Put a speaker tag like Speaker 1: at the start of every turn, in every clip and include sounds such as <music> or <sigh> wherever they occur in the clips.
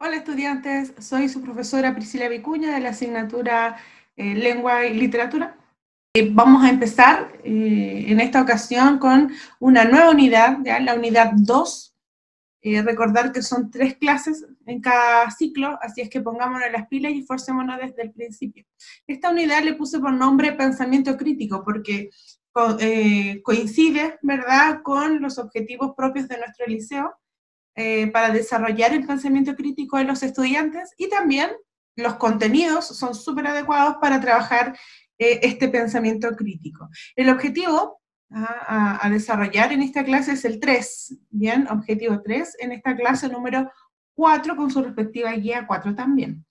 Speaker 1: Hola estudiantes, soy su profesora Priscila Vicuña de la asignatura eh, Lengua y Literatura. Eh, vamos a empezar eh, en esta ocasión con una nueva unidad, ¿ya? la unidad 2. recordar que son tres clases en cada ciclo, así es que pongámonos las pilas y esforcémonos desde el principio. Esta unidad le puse por nombre pensamiento crítico porque coincide, ¿verdad?, con los objetivos propios de nuestro liceo eh, para desarrollar el pensamiento crítico de los estudiantes y también los contenidos son súper adecuados para trabajar eh, este pensamiento crítico. El objetivo a, desarrollar en esta clase es el 3, ¿bien? Objetivo 3, en esta clase número 4 con su respectiva guía 4 también.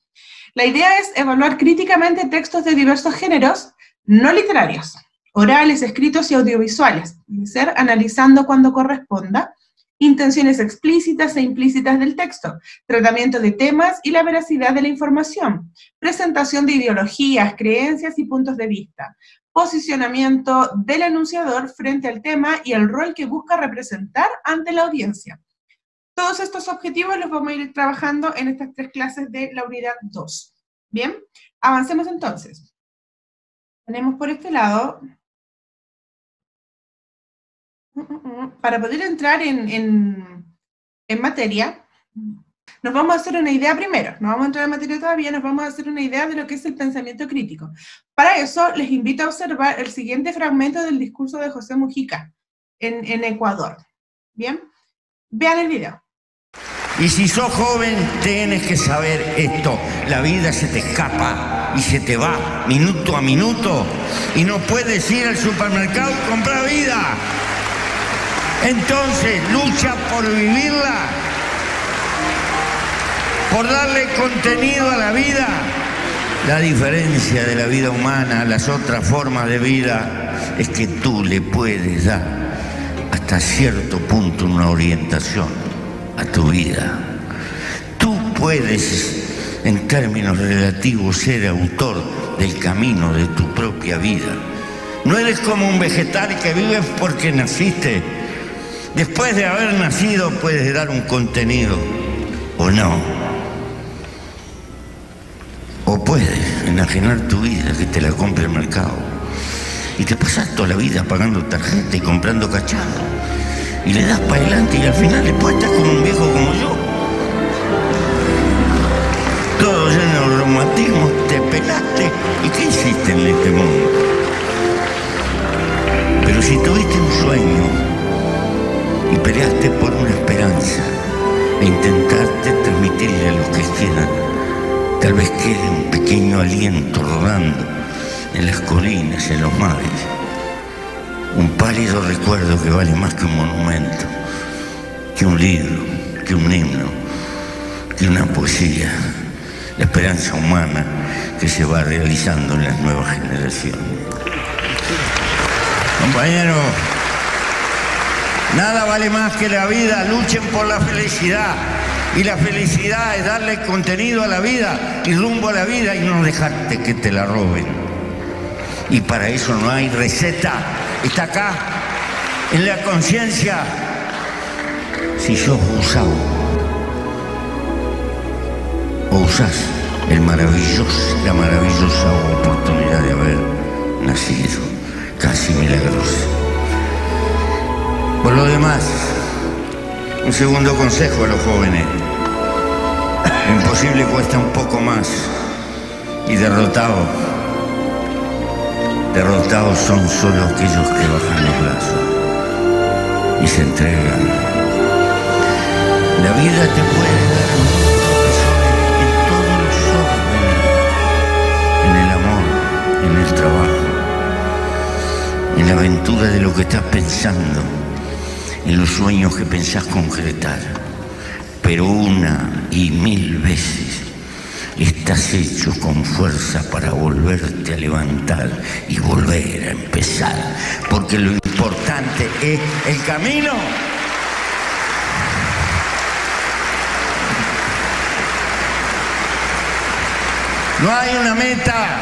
Speaker 1: La idea es evaluar críticamente textos de diversos géneros no literarios, orales, escritos y audiovisuales, ser analizando cuando corresponda, intenciones explícitas e implícitas del texto, tratamiento de temas y la veracidad de la información, presentación de ideologías, creencias y puntos de vista, posicionamiento del enunciador frente al tema y el rol que busca representar ante la audiencia. Todos estos objetivos los vamos a ir trabajando en estas tres clases de la unidad 2. Bien, avancemos entonces. Tenemos por este lado para poder entrar en, materia, nos vamos a hacer una idea primero, no vamos a entrar en materia todavía, nos vamos a hacer una idea de lo que es el pensamiento crítico. Para eso, les invito a observar el siguiente fragmento del discurso de José Mujica en, en Ecuador. ¿Bien? Vean el video.
Speaker 2: Y si sos joven, tienes que saber esto. La vida se te escapa y se te va minuto a minuto. Y no puedes ir al supermercado y comprar vida. Entonces, lucha por vivirla, por darle contenido a la vida. La diferencia de la vida humana a las otras formas de vida es que tú le puedes dar hasta cierto punto una orientación a tu vida. Tú puedes, en términos relativos, ser autor del camino de tu propia vida. No eres como un vegetal que vives porque naciste Después de haber nacido puedes dar un contenido o no. O puedes enajenar tu vida que te la compre el mercado. Y te pasas toda la vida pagando tarjeta y comprando cacharro. Y le das para adelante y al final después estás como un viejo como yo. Todo lleno de romantismo, te pelaste. Peleaste por una esperanza e intentaste transmitirle a los que quieran. Tal vez quede un pequeño aliento rodando en las colinas, en los mares. Un pálido recuerdo que vale más que un monumento, que un libro, que un himno, que una poesía. La esperanza humana que se va realizando en las nuevas generaciones. Compañero, Nada vale más que la vida, luchen por la felicidad. Y la felicidad es darle contenido a la vida y rumbo a la vida y no dejarte que te la roben. Y para eso no hay receta. Está acá, en la conciencia. Si sos usado o usás el maravilloso, la maravillosa oportunidad de haber nacido, casi milagrosa. Por lo demás, un segundo consejo a los jóvenes. imposible cuesta un poco más. Y derrotados, derrotados son solo aquellos que bajan los brazos y se entregan. La vida te puede dar en todos los órdenes, en el amor, en el trabajo, en la aventura de lo que estás pensando en los sueños que pensás concretar, pero una y mil veces estás hecho con fuerza para volverte a levantar y volver a empezar, porque lo importante es el camino. No hay una meta,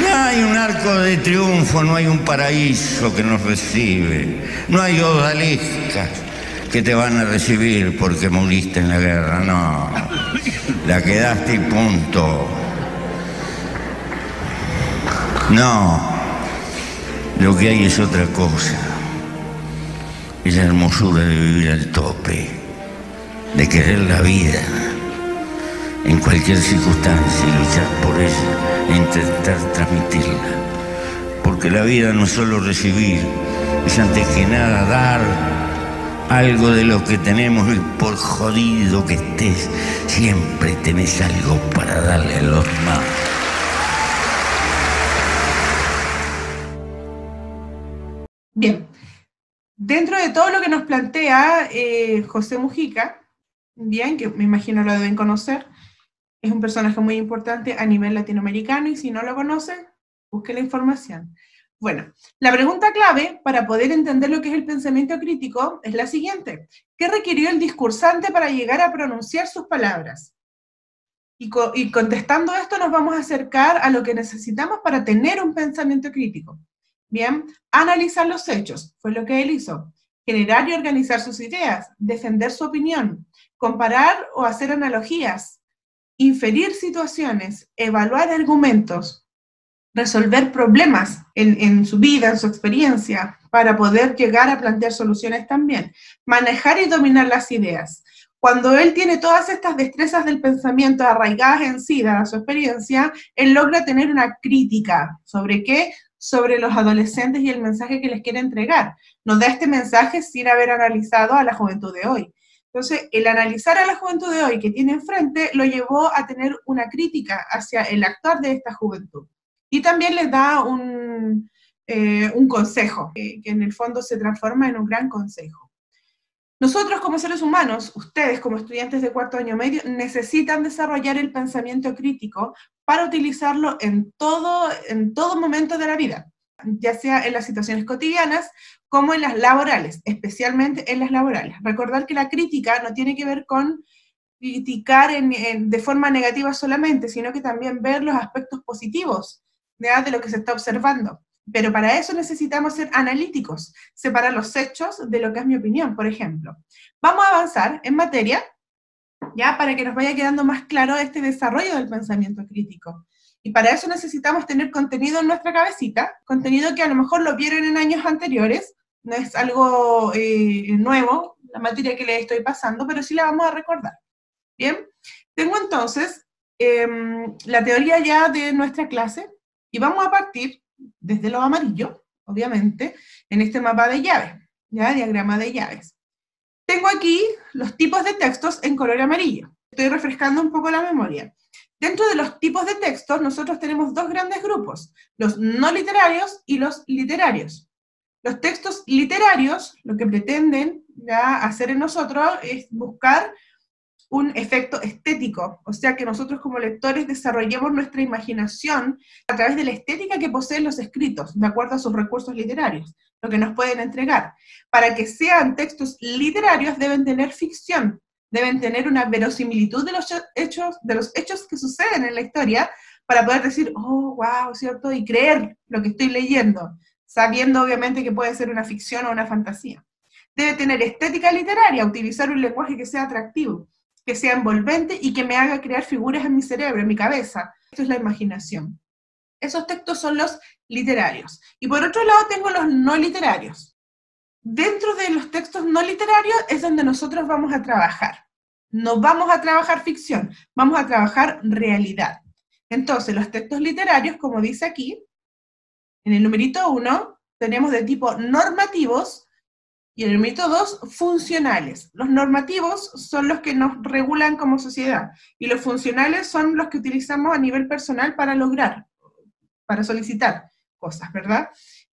Speaker 2: no hay un arco de triunfo, no hay un paraíso que nos recibe, no hay odaliscas, que te van a recibir porque moriste en la guerra, no. La quedaste y punto. No, lo que hay es otra cosa. Es la hermosura de vivir al tope, de querer la vida en cualquier circunstancia y luchar por ella e intentar transmitirla. Porque la vida no es solo recibir, es antes que nada dar algo de lo que tenemos y por jodido que estés, siempre tenés algo para darle a los demás.
Speaker 1: Bien, dentro de todo lo que nos plantea eh, José Mujica, bien, que me imagino lo deben conocer, es un personaje muy importante a nivel latinoamericano y si no lo conocen, busque la información. Bueno, la pregunta clave para poder entender lo que es el pensamiento crítico es la siguiente. ¿Qué requirió el discursante para llegar a pronunciar sus palabras? Y, y, contestando esto nos vamos a acercar a lo que necesitamos para tener un pensamiento crítico. Bien, analizar los hechos, fue lo que él hizo. Generar y organizar sus ideas, defender su opinión, comparar o hacer analogías, inferir situaciones, evaluar argumentos, resolver problemas en, en, su vida, en su experiencia, para poder llegar a plantear soluciones también, manejar y dominar las ideas. Cuando él tiene todas estas destrezas del pensamiento arraigadas en sí, dada su experiencia, él logra tener una crítica sobre qué, sobre los adolescentes y el mensaje que les quiere entregar. Nos da este mensaje sin haber analizado a la juventud de hoy. Entonces, el analizar a la juventud de hoy que tiene enfrente lo llevó a tener una crítica hacia el actuar de esta juventud. Y también les da un, eh, un consejo, que en el fondo se transforma en un gran consejo. Nosotros como seres humanos, ustedes como estudiantes de cuarto año medio, necesitan desarrollar el pensamiento crítico para utilizarlo en todo, en todo momento de la vida, ya sea en las situaciones cotidianas como en las laborales, especialmente en las laborales. Recordar que la crítica no tiene que ver con criticar de forma negativa solamente, sino que también ver los aspectos positivos de lo que se está observando. Pero para eso necesitamos ser analíticos, separar los hechos de lo que es mi opinión, por ejemplo. Vamos a avanzar en materia, ya para que nos vaya quedando más claro este desarrollo del pensamiento crítico. Y para eso necesitamos tener contenido en nuestra cabecita, contenido que a lo mejor lo vieron en años anteriores, no es algo eh, nuevo, la materia que le estoy pasando, pero sí la vamos a recordar. Bien, tengo entonces em, la teoría ya de nuestra clase y vamos a partir desde lo amarillo, obviamente, en este mapa de llaves, ¿ya? Diagrama de llaves. Tengo aquí los tipos de textos en color amarillo. Estoy refrescando un poco la memoria. Dentro de los tipos de textos, nosotros tenemos dos grandes grupos, los no literarios y los literarios. Los textos literarios, lo que pretenden hacer en nosotros es buscar un efecto estético, o sea que nosotros como lectores desarrollemos nuestra imaginación a través de la estética que poseen los escritos, de acuerdo a sus recursos literarios, lo que nos pueden entregar. Para que sean textos literarios deben tener ficción, deben tener una verosimilitud de los hechos, de los hechos que suceden en la historia, para poder decir, oh, wow, ¿cierto? Y creer lo que estoy leyendo, sabiendo obviamente que puede ser una ficción o una fantasía. Debe tener estética literaria, utilizar un lenguaje que sea atractivo que sea envolvente y que me haga crear figuras en mi cerebro, en mi cabeza. Esto es la imaginación. Esos textos son los literarios. Y por otro lado tengo los no literarios. Dentro de los textos no literarios es donde nosotros vamos a trabajar. No vamos a trabajar ficción, vamos a trabajar realidad. Entonces, los textos literarios, como dice aquí, en el numerito 1, tenemos de tipo normativos, y el mito dos, funcionales. Los normativos son los que nos regulan como sociedad y los funcionales son los que utilizamos a nivel personal para lograr, para solicitar cosas, ¿verdad?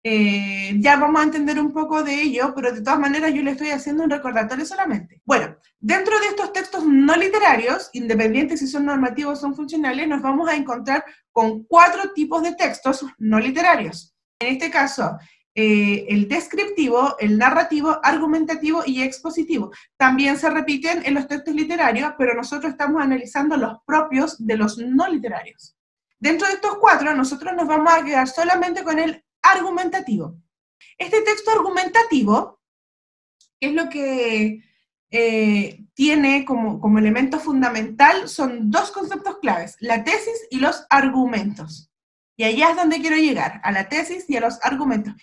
Speaker 1: Eh, ya vamos a entender un poco de ello, pero de todas maneras yo le estoy haciendo un recordatorio solamente. Bueno, dentro de estos textos no literarios, independientes si son normativos o son funcionales, nos vamos a encontrar con cuatro tipos de textos no literarios. En este caso, eh, el descriptivo, el narrativo, argumentativo y expositivo. También se repiten en los textos literarios, pero nosotros estamos analizando los propios de los no literarios. Dentro de estos cuatro, nosotros nos vamos a quedar solamente con el argumentativo. Este texto argumentativo ¿Qué es lo que eh, tiene como, como elemento fundamental? Son dos conceptos claves, la tesis y los argumentos. Y allá es donde quiero llegar, a la tesis y a los argumentos.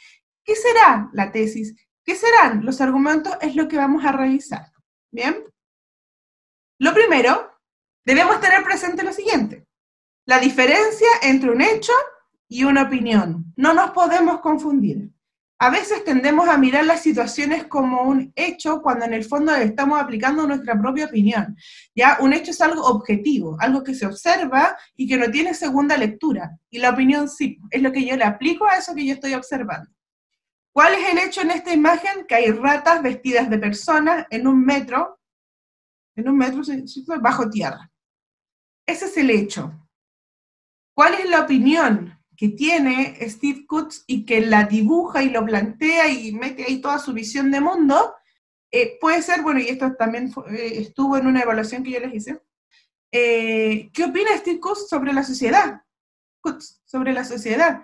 Speaker 1: ¿Qué será la tesis? ¿Qué serán los argumentos? Es lo que vamos a revisar. ¿Bien? Lo primero, debemos tener presente lo siguiente. La diferencia entre un hecho y una opinión. No nos podemos confundir. A veces tendemos a mirar las situaciones como un hecho cuando en el fondo estamos aplicando nuestra propia opinión. Ya, un hecho es algo objetivo, algo que se observa y que no tiene segunda lectura. Y la opinión sí, es lo que yo le aplico a eso que yo estoy observando. ¿Cuál es el hecho en esta imagen? Que hay ratas vestidas de personas en un metro, en un metro bajo tierra. Ese es el hecho. ¿Cuál es la opinión? Que tiene Steve Kutz y que la dibuja y lo plantea y mete ahí toda su visión de mundo, eh, puede ser, bueno, y esto también eh, estuvo en una evaluación que yo les hice, eh, ¿qué opina Steve Kutz sobre la sociedad? Kutz, sobre la sociedad,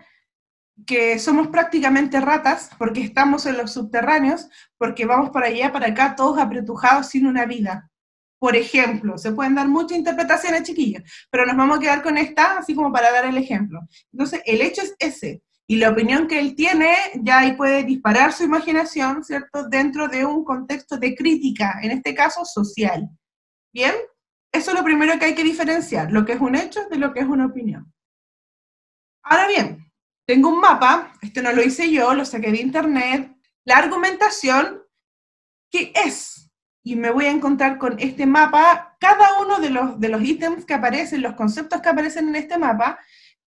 Speaker 1: que somos prácticamente ratas porque estamos en los subterráneos, porque vamos para allá, para acá, todos apretujados sin una vida. Por ejemplo, se pueden dar muchas interpretaciones, chiquillos, pero nos vamos a quedar con esta, así como para dar el ejemplo. Entonces, el hecho es ese, y la opinión que él tiene, ya ahí puede disparar su imaginación, ¿cierto?, dentro de un contexto de crítica, en este caso social. ¿Bien? Eso es lo primero que hay que diferenciar, lo que es un hecho de lo que es una opinión. Ahora bien, tengo un mapa, este no lo hice yo, lo saqué de internet, la argumentación, ¿qué es? Y me voy a encontrar con este mapa, cada uno de los, de los ítems que aparecen, los conceptos que aparecen en este mapa,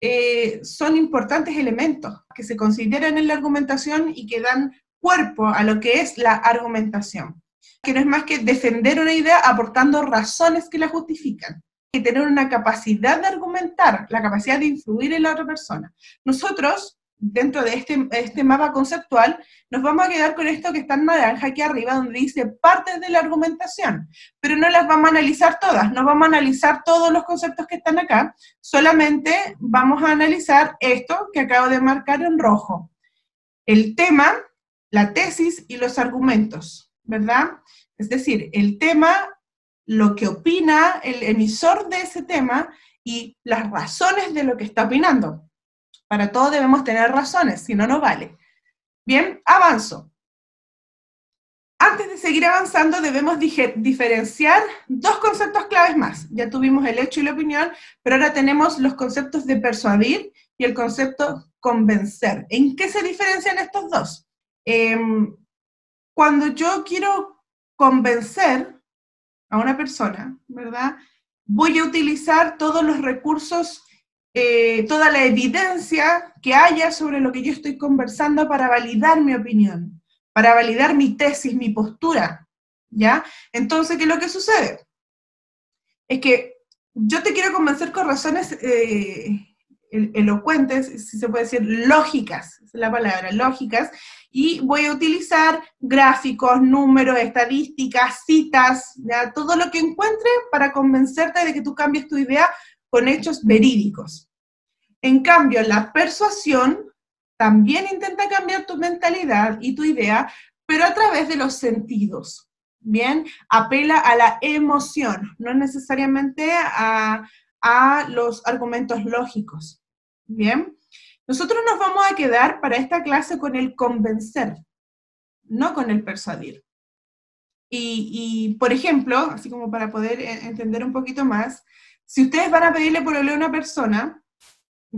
Speaker 1: eh, son importantes elementos que se consideran en la argumentación y que dan cuerpo a lo que es la argumentación, que no es más que defender una idea aportando razones que la justifican y tener una capacidad de argumentar, la capacidad de influir en la otra persona. Nosotros dentro de este, este mapa conceptual, nos vamos a quedar con esto que está en naranja aquí arriba, donde dice partes de la argumentación, pero no las vamos a analizar todas, no vamos a analizar todos los conceptos que están acá, solamente vamos a analizar esto que acabo de marcar en rojo. El tema, la tesis y los argumentos, ¿verdad? Es decir, el tema, lo que opina el emisor de ese tema y las razones de lo que está opinando. Para todo debemos tener razones, si no, no vale. Bien, avanzo. Antes de seguir avanzando, debemos diferenciar dos conceptos claves más. Ya tuvimos el hecho y la opinión, pero ahora tenemos los conceptos de persuadir y el concepto convencer. ¿En qué se diferencian estos dos? Em, cuando yo quiero convencer a una persona, ¿verdad? Voy a utilizar todos los recursos eh, toda la evidencia que haya sobre lo que yo estoy conversando para validar mi opinión, para validar mi tesis, mi postura, ¿ya? Entonces, ¿qué es lo que sucede? Es que yo te quiero convencer con razones eh, elocuentes, si se puede decir, lógicas, es la palabra, lógicas, y voy a utilizar gráficos, números, estadísticas, citas, ¿ya? todo lo que encuentre para convencerte de que tú cambies tu idea con hechos verídicos. En cambio, la persuasión también intenta cambiar tu mentalidad y tu idea, pero a través de los sentidos. Bien, apela a la emoción, no necesariamente a, a los argumentos lógicos. Bien, nosotros nos vamos a quedar para esta clase con el convencer, no con el persuadir. Y, por ejemplo, así como para poder e-, entender un poquito más, si ustedes van a pedirle por a una persona,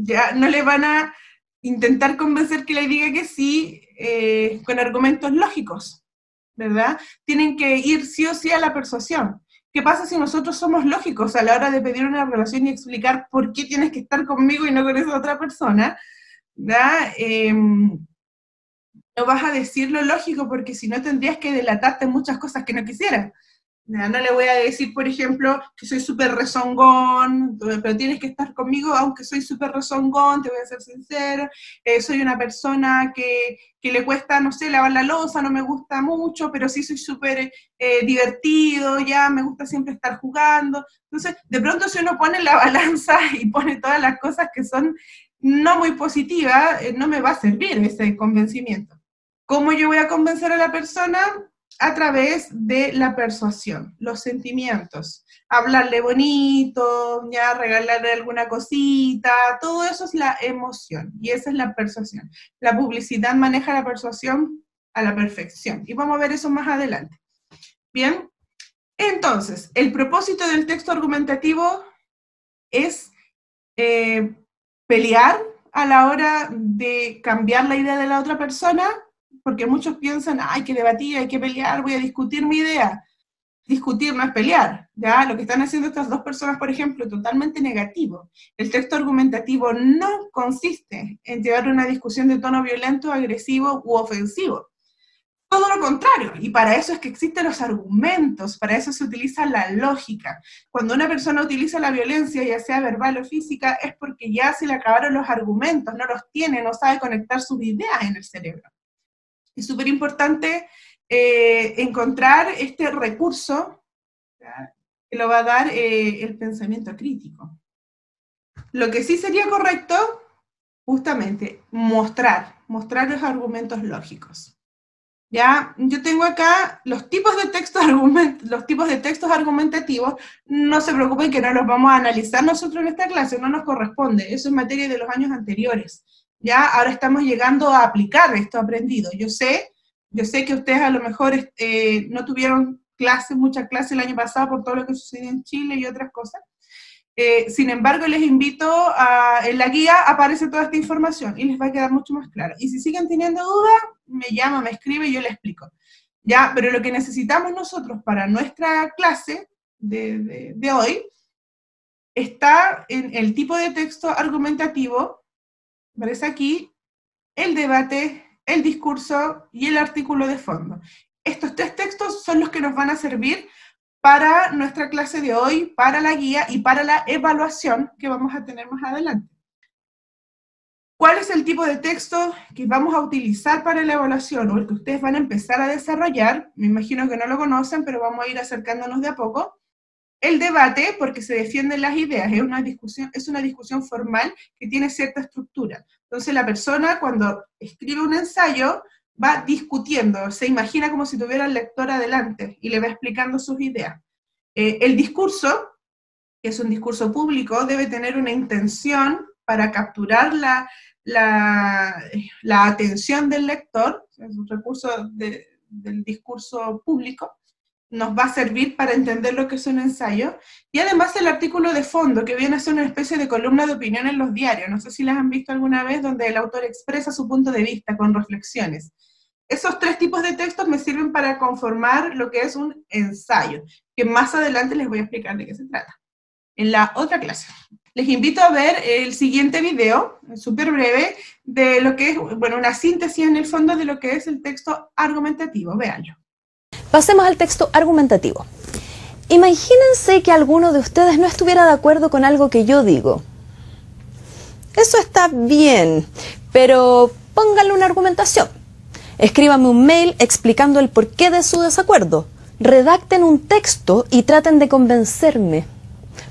Speaker 1: ya no le van a intentar convencer que le diga que sí eh, con argumentos lógicos, ¿verdad? Tienen que ir sí o sí a la persuasión. ¿Qué pasa si nosotros somos lógicos a la hora de pedir una relación y explicar por qué tienes que estar conmigo y no con esa otra persona? Em, no vas a decir lo lógico porque si no tendrías que delatarte muchas cosas que no quisieras. No le voy a decir, por ejemplo, que soy súper rezongón, pero tienes que estar conmigo, aunque soy súper rezongón, te voy a ser sincero. Eh, soy una persona que, que, le cuesta, no sé, lavar la losa, no me gusta mucho, pero sí soy súper eh, divertido, ya me gusta siempre estar jugando. Entonces, de pronto si uno pone la <laughs> balanza y pone todas las cosas que son no muy positivas, eh, no me va a servir ese convencimiento. ¿Cómo yo voy a convencer a la persona? A través de la persuasión, los sentimientos. Hablarle bonito, ya regalarle alguna cosita, todo eso es la emoción y esa es la persuasión. La publicidad maneja la persuasión a la perfección y vamos a ver eso más adelante. Bien, entonces, el propósito del texto argumentativo es eh, pelear a la hora de cambiar la idea de la otra persona porque muchos piensan, hay que debatir, hay que pelear, voy a discutir mi idea. Discutir no es pelear, ¿ya? Lo que están haciendo estas dos personas, por ejemplo, totalmente negativo. El texto argumentativo no consiste en llevar una discusión de tono violento, agresivo u ofensivo. Todo lo contrario, y para eso es que existen los argumentos, para eso se utiliza la lógica. Cuando una persona utiliza la violencia, ya sea verbal o física, es porque ya se le acabaron los argumentos, no los tiene, no sabe conectar sus ideas en el cerebro. Es súper importante eh, encontrar este recurso que lo va a dar eh, el pensamiento crítico. Lo que sí sería correcto, justamente, mostrar, mostrar los argumentos lógicos. Ya, yo tengo acá los tipos de textos los tipos de textos argumentativos. No se preocupen que no los vamos a analizar nosotros en esta clase, no nos corresponde. Eso es materia de los años anteriores. Ya ahora estamos llegando a aplicar esto aprendido. Yo sé, yo sé que ustedes a lo mejor eh, no tuvieron clases, muchas clases el año pasado por todo lo que sucedió en Chile y otras cosas. Eh, sin embargo, les invito a, en la guía aparece toda esta información y les va a quedar mucho más claro. Y si siguen teniendo dudas, me llama, me escribe y yo les explico. Ya, pero lo que necesitamos nosotros para nuestra clase de, de hoy está en el tipo de texto argumentativo aparece aquí el debate, el discurso y el artículo de fondo. Estos tres textos son los que nos van a servir para nuestra clase de hoy, para la guía y para la evaluación que vamos a tener más adelante. ¿Cuál es el tipo de texto que vamos a utilizar para la evaluación o el que ustedes van a empezar a desarrollar? Me imagino que no lo conocen, pero vamos a ir acercándonos de a poco. El debate, porque se defienden las ideas, es una discusión, es una discusión formal que tiene cierta estructura. Entonces la persona cuando escribe un ensayo va discutiendo, se imagina como si tuviera el lector adelante y le va explicando sus ideas. Eh, el discurso, que es un discurso público, debe tener una intención para capturar la, atención del lector, es un recurso del discurso público, nos va a servir para entender lo que es un ensayo. Y además el artículo de fondo, que viene a ser una especie de columna de opinión en los diarios. No sé si las han visto alguna vez, donde el autor expresa su punto de vista con reflexiones. Esos tres tipos de textos me sirven para conformar lo que es un ensayo, que más adelante les voy a explicar de qué se trata, en la otra clase. Les invito a ver el siguiente video, súper breve, de lo que es, bueno, una síntesis en el fondo de lo que es el texto argumentativo. Véanlo.
Speaker 3: Pasemos al texto argumentativo. Imagínense que alguno de ustedes no estuviera de acuerdo con algo que yo digo. Eso está bien, pero pónganle una argumentación. Escríbanme un mail explicando el porqué de su desacuerdo. Redacten un texto y traten de convencerme.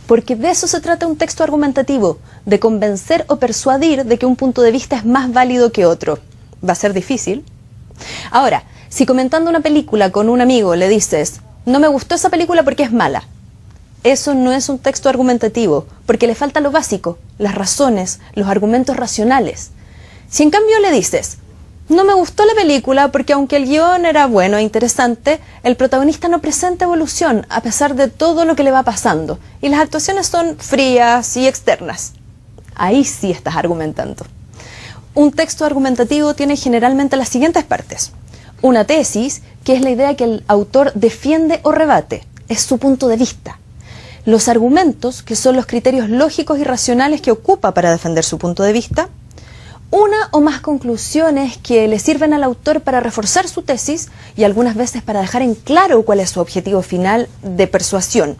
Speaker 3: Porque de eso se trata un texto argumentativo, de convencer o persuadir de que un punto de vista es más válido que otro. Va a ser difícil. Ahora, si comentando una película con un amigo le dices, no me gustó esa película porque es mala, eso no es un texto argumentativo, porque le falta lo básico, las razones, los argumentos racionales. Si en cambio le dices, no me gustó la película porque aunque el guion era bueno e interesante, el protagonista no presenta evolución a pesar de todo lo que le va pasando, y las actuaciones son frías y externas. Ahí sí estás argumentando. Un texto argumentativo tiene generalmente las siguientes partes una tesis, que es la idea que el autor defiende o rebate, es su punto de vista. Los argumentos, que son los criterios lógicos y racionales que ocupa para defender su punto de vista. Una o más conclusiones que le sirven al autor para reforzar su tesis y algunas veces para dejar en claro cuál es su objetivo final de persuasión.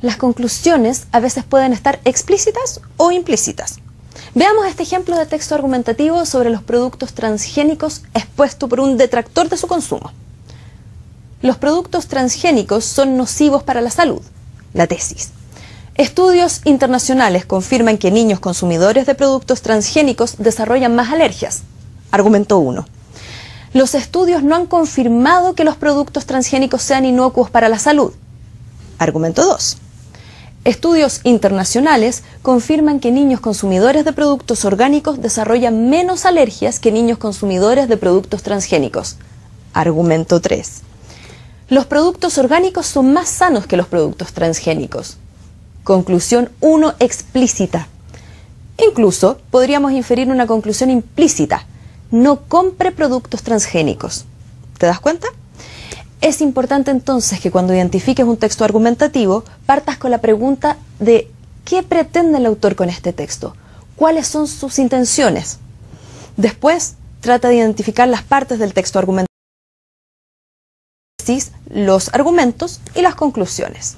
Speaker 3: Las conclusiones a veces pueden estar explícitas o implícitas. Veamos este ejemplo de texto argumentativo sobre los productos transgénicos expuesto por un detractor de su consumo. Los productos transgénicos son nocivos para la salud. La tesis. Estudios internacionales confirman que niños consumidores de productos transgénicos desarrollan más alergias. Argumento 1. Los estudios no han confirmado que los productos transgénicos sean inocuos para la salud. Argumento 2. Estudios internacionales confirman que niños consumidores de productos orgánicos desarrollan menos alergias que niños consumidores de productos transgénicos. Argumento 3. Los productos orgánicos son más sanos que los productos transgénicos. Conclusión 1 explícita. Incluso podríamos inferir una conclusión implícita. No compre productos transgénicos. ¿Te das cuenta? Es importante entonces que cuando identifiques un texto argumentativo partas con la pregunta de ¿qué pretende el autor con este texto? ¿Cuáles son sus intenciones? Después, trata de identificar las partes del texto argumentativo, los argumentos y las conclusiones.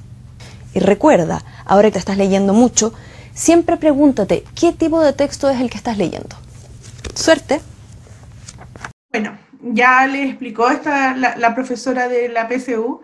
Speaker 3: Y recuerda, ahora que estás leyendo mucho, siempre pregúntate qué tipo de texto es el que estás leyendo. Suerte.
Speaker 1: Bueno, ya le explicó esta, la, profesora de la PCU.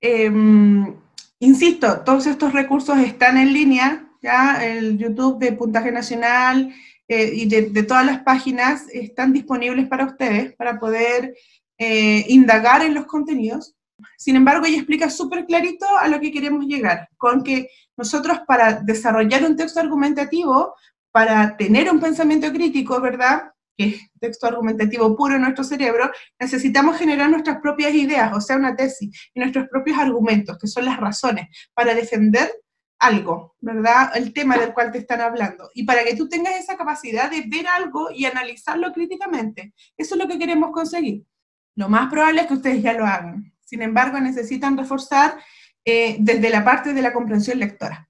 Speaker 1: Em, insisto, todos estos recursos están en línea, ya el YouTube de Puntaje Nacional eh, y de, todas las páginas están disponibles para ustedes, para poder eh, indagar en los contenidos. Sin embargo, ella explica súper clarito a lo que queremos llegar, con que nosotros para desarrollar un texto argumentativo, para tener un pensamiento crítico, ¿verdad? Que es texto argumentativo puro en nuestro cerebro, necesitamos generar nuestras propias ideas, o sea, una tesis, y nuestros propios argumentos, que son las razones, para defender algo, ¿verdad? El tema del cual te están hablando. Y para que tú tengas esa capacidad de ver algo y analizarlo críticamente. Eso es lo que queremos conseguir. Lo más probable es que ustedes ya lo hagan. Sin embargo, necesitan reforzar eh, desde la parte de la comprensión lectora.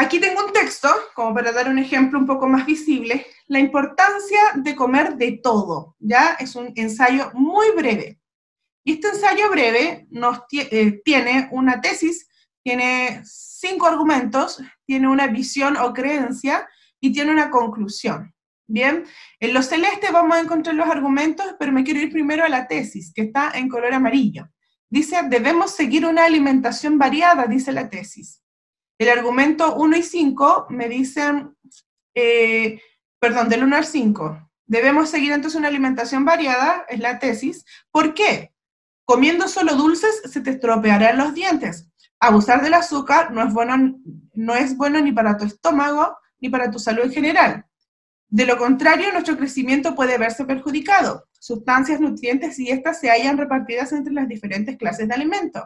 Speaker 1: Aquí tengo un texto, como para dar un ejemplo un poco más visible, la importancia de comer de todo, ¿ya? Es un ensayo muy breve. Y este ensayo breve nos eh, tiene una tesis, tiene cinco argumentos, tiene una visión o creencia y tiene una conclusión. Bien, en lo celeste vamos a encontrar los argumentos, pero me quiero ir primero a la tesis, que está en color amarillo. Dice, debemos seguir una alimentación variada, dice la tesis. El argumento 1 y 5 me dicen, eh, perdón, del 1 al 5, debemos seguir entonces una alimentación variada, es la tesis. ¿Por qué? Comiendo solo dulces se te estropearán los dientes. Abusar del azúcar no es bueno, no es bueno ni para tu estómago ni para tu salud en general. De lo contrario, nuestro crecimiento puede verse perjudicado. Sustancias nutrientes y estas se hallan repartidas entre las diferentes clases de alimentos.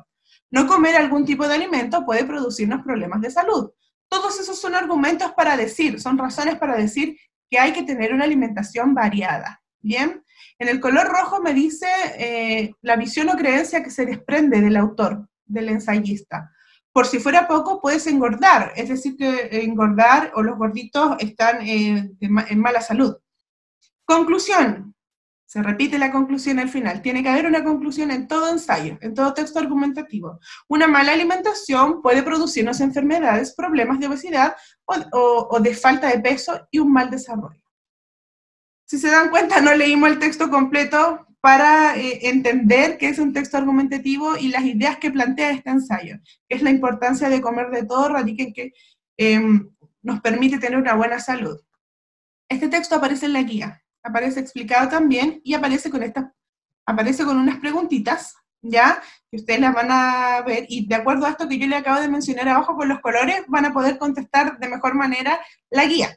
Speaker 1: No comer algún tipo de alimento puede producirnos problemas de salud. Todos esos son argumentos para decir, son razones para decir que hay que tener una alimentación variada. Bien, en el color rojo me dice eh, la visión o creencia que se desprende del autor, del ensayista. Por si fuera poco, puedes engordar, es decir, que engordar o los gorditos están eh, en mala salud. Conclusión, se repite la conclusión al final. Tiene que haber una conclusión en todo ensayo, en todo texto argumentativo. Una mala alimentación puede producirnos enfermedades, problemas de obesidad o, de falta de peso y un mal desarrollo. Si se dan cuenta, no leímos el texto completo para eh, entender qué es un texto argumentativo y las ideas que plantea este ensayo, que es la importancia de comer de todo, radica en que em, nos permite tener una buena salud. Este texto aparece en la guía, aparece explicado también y aparece con estas, aparece con unas preguntitas, ¿ya? Que ustedes las van a ver y de acuerdo a esto que yo le acabo de mencionar abajo con los colores, van a poder contestar de mejor manera la guía.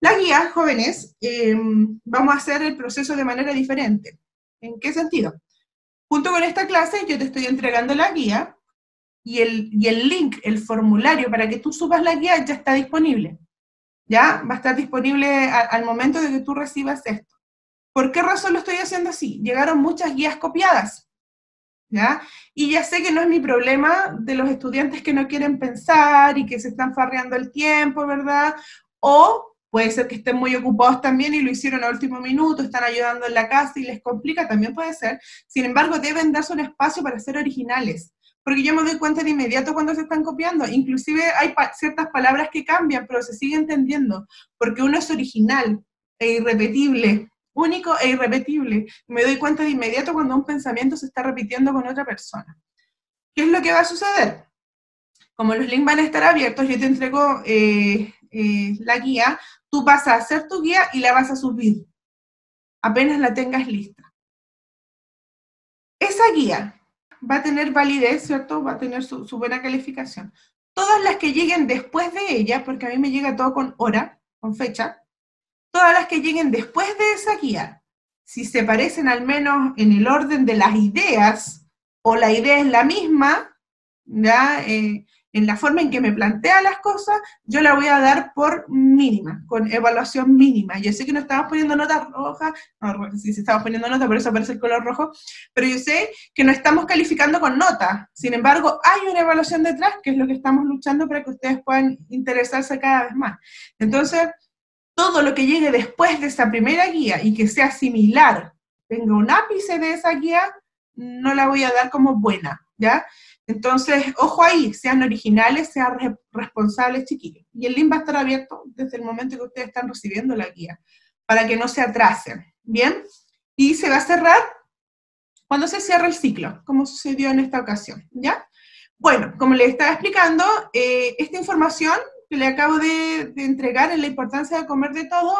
Speaker 1: La guía, jóvenes, em, vamos a hacer el proceso de manera diferente. ¿En qué sentido? Junto con esta clase yo te estoy entregando la guía y el, y el link, el formulario para que tú subas la guía ya está disponible. ¿Ya? Va a estar disponible al momento de que tú recibas esto. ¿Por qué razón lo estoy haciendo así? Llegaron muchas guías copiadas, ¿ya? Y ya sé que no es mi problema de los estudiantes que no quieren pensar y que se están farreando el tiempo, ¿verdad? O puede ser que estén muy ocupados también y lo hicieron a último minuto, están ayudando en la casa y les complica, también puede ser. Sin embargo, deben darse un espacio para ser originales porque yo me doy cuenta de inmediato cuando se están copiando. Inclusive hay ciertas palabras que cambian, pero se sigue entendiendo, porque uno es original e irrepetible, único e irrepetible. Me doy cuenta de inmediato cuando un pensamiento se está repitiendo con otra persona. ¿Qué es lo que va a suceder? Como los links van a estar abiertos, yo te entrego eh, eh, la guía, tú vas a hacer tu guía y la vas a subir, apenas la tengas lista. esa guía va a tener validez, ¿cierto? Va a tener su, buena calificación. Todas las que lleguen después de ella, porque a mí me llega todo con hora, con fecha, todas las que lleguen después de esa guía, si se parecen al menos en el orden de las ideas o la idea es la misma, ¿ya? Eh, en la forma en que me plantea las cosas, yo la voy a dar por mínima, con evaluación mínima. Yo sé que no estamos poniendo nota roja, no, sí, sí estamos poniendo nota, por eso aparece el color rojo, pero yo sé que no estamos calificando con nota. Sin embargo, hay una evaluación detrás, que es lo que estamos luchando para que ustedes puedan interesarse cada vez más. Entonces, todo lo que llegue después de esa primera guía y que sea similar, tenga un ápice de esa guía, no la voy a dar como buena, ¿ya? Entonces, ojo ahí, sean originales, sean responsables, chiquillos. Y el link va a estar abierto desde el momento que ustedes están recibiendo la guía, para que no se atrasen, ¿bien? Y se va a cerrar cuando se cierra el ciclo, como sucedió en esta ocasión, ¿ya? Bueno, como les estaba explicando, eh, esta información que le acabo de, de entregar en la importancia de comer de todo,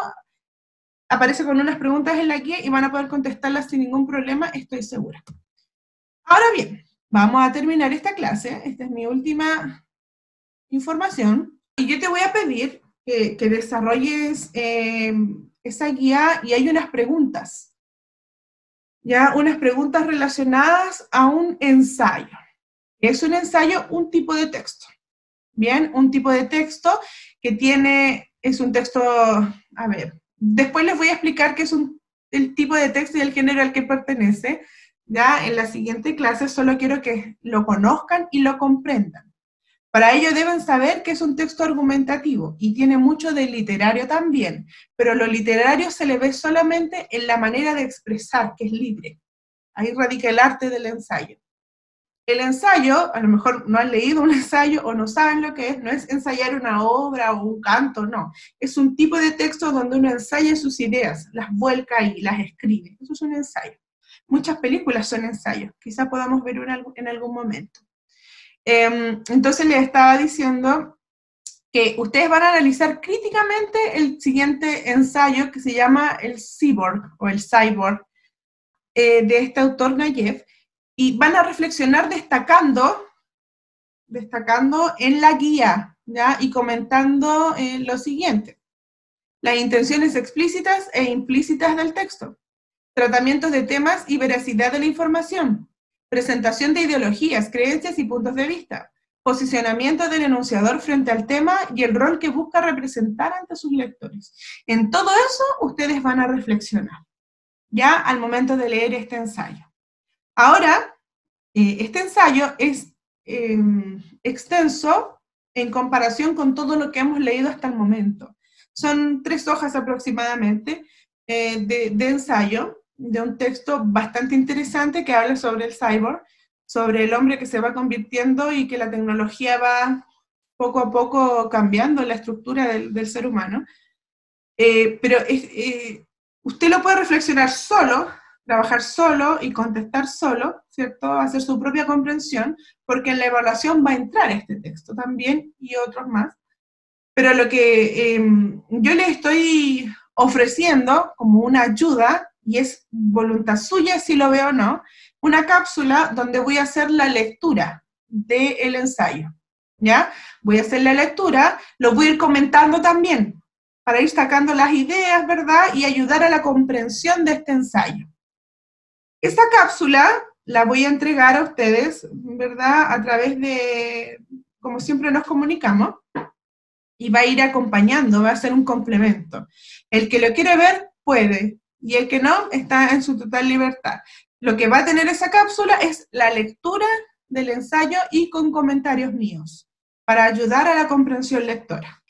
Speaker 1: aparece con unas preguntas en la guía y van a poder contestarlas sin ningún problema, estoy segura. Ahora bien, vamos a terminar esta clase. Esta es mi última información. Y yo te voy a pedir que, desarrolles eh, esa guía y hay unas preguntas. Ya, unas preguntas relacionadas a un ensayo. Es un ensayo, un tipo de texto. Bien, un tipo de texto que tiene, es un texto, a ver, después les voy a explicar qué es un, el tipo de texto y el género al que pertenece, ya en la siguiente clase solo quiero que lo conozcan y lo comprendan. Para ello deben saber que es un texto argumentativo y tiene mucho de literario también, pero lo literario se le ve solamente en la manera de expresar, que es libre. Ahí radica el arte del ensayo. El ensayo, a lo mejor no han leído un ensayo o no saben lo que es, no es ensayar una obra o un canto, no. Es un tipo de texto donde uno ensaya sus ideas, las vuelca y las escribe. Eso es un ensayo. Muchas películas son ensayos, quizá podamos ver en algún momento. Em, entonces les estaba diciendo que ustedes van a analizar críticamente el siguiente ensayo que se llama el Cyborg o el Cyborg eh, de este autor Nayev y van a reflexionar destacando, destacando en la guía ¿ya? y comentando eh, lo siguiente. Las intenciones explícitas e implícitas del texto tratamientos de temas y veracidad de la información, presentación de ideologías, creencias y puntos de vista, posicionamiento del enunciador frente al tema y el rol que busca representar ante sus lectores. En todo eso ustedes van a reflexionar, ya al momento de leer este ensayo. Ahora, eh, este ensayo es em, extenso en comparación con todo lo que hemos leído hasta el momento. Son tres hojas aproximadamente eh, de ensayo de un texto bastante interesante que habla sobre el cyborg, sobre el hombre que se va convirtiendo y que la tecnología va poco a poco cambiando la estructura del, ser humano. Eh, pero eh, usted lo puede reflexionar solo, trabajar solo y contestar solo, ¿cierto? Hacer su propia comprensión, porque en la evaluación va a entrar este texto también y otros más. Pero lo que em, yo le estoy ofreciendo como una ayuda y es voluntad suya si lo veo o no, una cápsula donde voy a hacer la lectura del ensayo. ¿Ya? Voy a hacer la lectura, lo voy a ir comentando también para ir sacando las ideas, ¿verdad? Y ayudar a la comprensión de este ensayo. Esta cápsula la voy a entregar a ustedes, ¿verdad? A través de, como siempre nos comunicamos, y va a ir acompañando, va a ser un complemento. El que lo quiere ver puede, y el que no está en su total libertad. Lo que va a tener esa cápsula es la lectura del ensayo y con comentarios míos para ayudar a la comprensión lectora.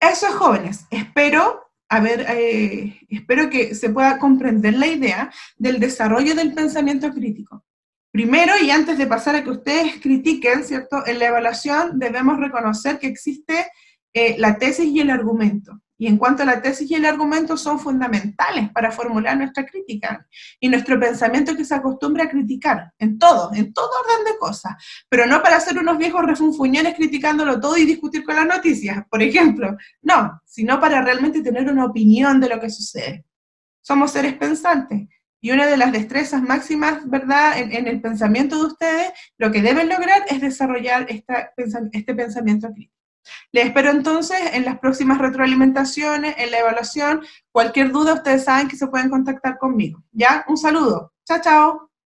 Speaker 1: Eso es jóvenes. Espero, a eh, espero que se pueda comprender la idea del desarrollo del pensamiento crítico. Primero, y antes de pasar a que ustedes critiquen, ¿cierto? En la evaluación debemos reconocer que existe eh, la tesis y el argumento. Y en cuanto a la tesis y el argumento son fundamentales para formular nuestra crítica y nuestro pensamiento que se acostumbra a criticar en todo, en todo orden de cosas, pero no para ser unos viejos refunfuñones criticándolo todo y discutir con las noticias, por ejemplo, no, sino para realmente tener una opinión de lo que sucede. Somos seres pensantes y una de las destrezas máximas, ¿verdad?, en, el pensamiento de ustedes, lo que deben lograr es desarrollar este pensamiento crítico. Les espero entonces en las próximas retroalimentaciones, en la evaluación. Cualquier duda, ustedes saben que se pueden contactar conmigo. ¿Ya? Un saludo. Chao, chao.